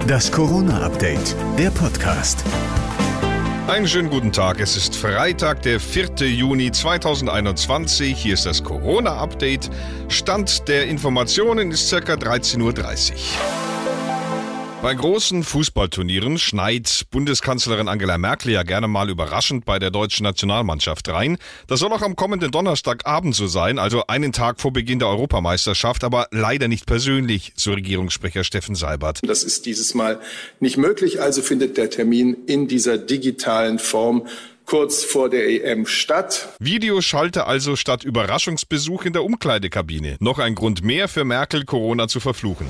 Das Corona-Update, der Podcast. Einen schönen guten Tag. Es ist Freitag, der 4. Juni 2021. Hier ist das Corona-Update. Stand der Informationen ist circa 13.30 Uhr. Bei großen Fußballturnieren schneit Bundeskanzlerin Angela Merkel ja gerne mal überraschend bei der deutschen Nationalmannschaft rein. Das soll auch am kommenden Donnerstagabend so sein, also einen Tag vor Beginn der Europameisterschaft, aber leider nicht persönlich, so Regierungssprecher Steffen Seibert. Das ist dieses Mal nicht möglich, also findet der Termin in dieser digitalen Form kurz vor der EM statt. Videoschalte also statt Überraschungsbesuch in der Umkleidekabine. Noch ein Grund mehr für Merkel, Corona zu verfluchen.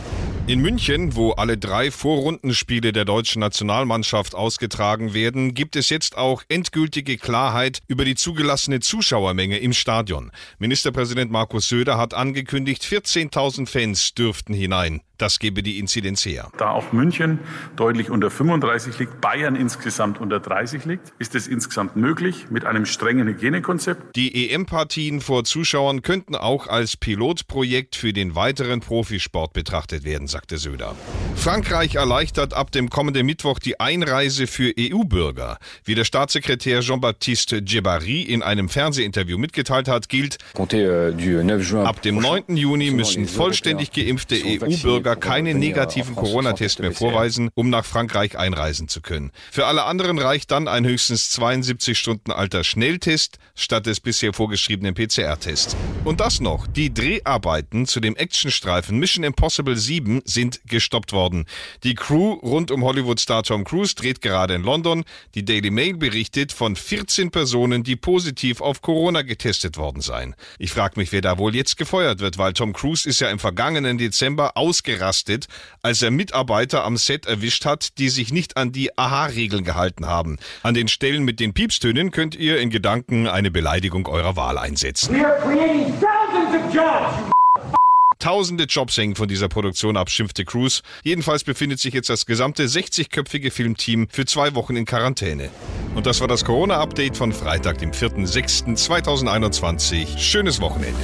In München, wo alle drei Vorrundenspiele der deutschen Nationalmannschaft ausgetragen werden, gibt es jetzt auch endgültige Klarheit über die zugelassene Zuschauermenge im Stadion. Ministerpräsident Markus Söder hat angekündigt, 14.000 Fans dürften hinein. Das gebe die Inzidenz her. Da auch München deutlich unter 35 liegt, Bayern insgesamt unter 30 liegt, ist es insgesamt möglich mit einem strengen Hygienekonzept. Die EM-Partien vor Zuschauern könnten auch als Pilotprojekt für den weiteren Profisport betrachtet werden, sagte Söder. Frankreich erleichtert ab dem kommenden Mittwoch die Einreise für EU-Bürger. Wie der Staatssekretär Jean-Baptiste Djebari in einem Fernsehinterview mitgeteilt hat, gilt, euh, ab dem 9. Juni müssen vollständig geimpfte EU-Bürger Bürger keinen negativen Corona-Test mehr vorweisen, um nach Frankreich einreisen zu können. Für alle anderen reicht dann ein höchstens 72 Stunden alter Schnelltest statt des bisher vorgeschriebenen PCR-Tests. Und das noch, die Dreharbeiten zu dem Actionstreifen Mission Impossible 7 sind gestoppt worden. Die Crew rund um Hollywood-Star Tom Cruise dreht gerade in London. Die Daily Mail berichtet von 14 Personen, die positiv auf Corona getestet worden seien. Ich frage mich, wer da wohl jetzt gefeuert wird, weil Tom Cruise ist ja im vergangenen Dezember ausgerastet ausgerastet, als er Mitarbeiter am Set erwischt hat, die sich nicht an die Aha-Regeln gehalten haben. An den Stellen mit den Piepstönen könnt ihr in Gedanken eine Beleidigung eurer Wahl einsetzen. Tausende Jobs hängen von dieser Produktion ab, schimpfte Cruz. Jedenfalls befindet sich jetzt das gesamte 60-köpfige Filmteam für zwei Wochen in Quarantäne. Und das war das Corona-Update von Freitag, dem 4.6.2021. Schönes Wochenende.